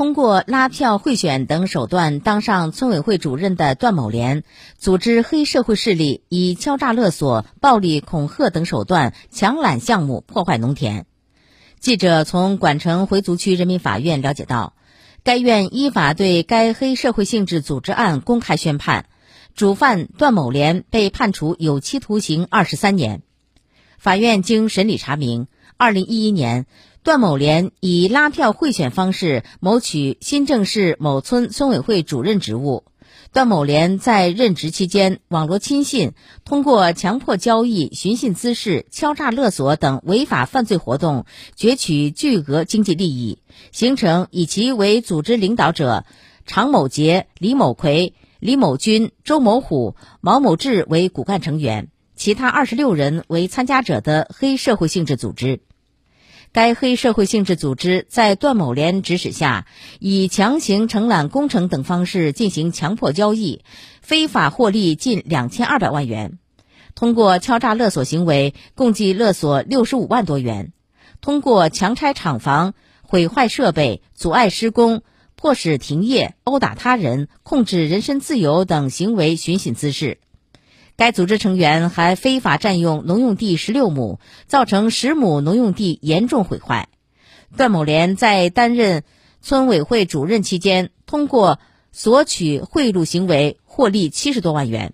通过拉票、贿选等手段当上村委会主任的段某莲，组织黑社会势力以敲诈勒索、暴力恐吓等手段强揽项目、破坏农田。记者从管城回族区人民法院了解到，该院依法对该黑社会性质组织案公开宣判，主犯段某莲被判处有期徒刑二十三年。法院经审理查明，二零一一年。段某莲以拉票贿选方式谋取新郑市某村村委会主任职务。段某莲在任职期间，网络亲信，通过强迫交易、寻衅滋事、敲诈勒索等违法犯罪活动，攫取巨额经济利益，形成以其为组织领导者常某杰、李某奎、李某军、周某虎、毛某志为骨干成员，其他二十六人为参加者的黑社会性质组织。该黑社会性质组织在段某莲指使下，以强行承揽工程等方式进行强迫交易，非法获利近两千二百万元。通过敲诈勒索行为，共计勒索六十五万多元。通过强拆厂房、毁坏设备、阻碍施工、迫使停业、殴打他人、控制人身自由等行为寻衅滋事。该组织成员还非法占用农用地十六亩，造成十亩农用地严重毁坏。段某莲在担任村委会主任期间，通过索取贿赂行为获利七十多万元。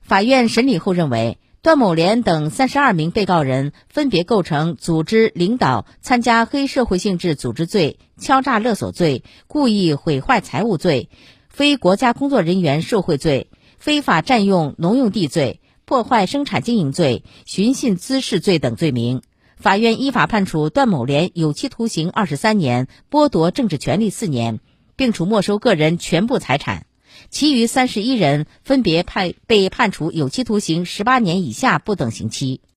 法院审理后认为，段某莲等三十二名被告人分别构成组织领导参加黑社会性质组织罪、敲诈勒索罪、故意毁坏财物罪、非国家工作人员受贿罪。非法占用农用地罪、破坏生产经营罪、寻衅滋事罪等罪名，法院依法判处段某莲有期徒刑二十三年，剥夺政治权利四年，并处没收个人全部财产。其余三十一人分别判被判处有期徒刑十八年以下不等刑期。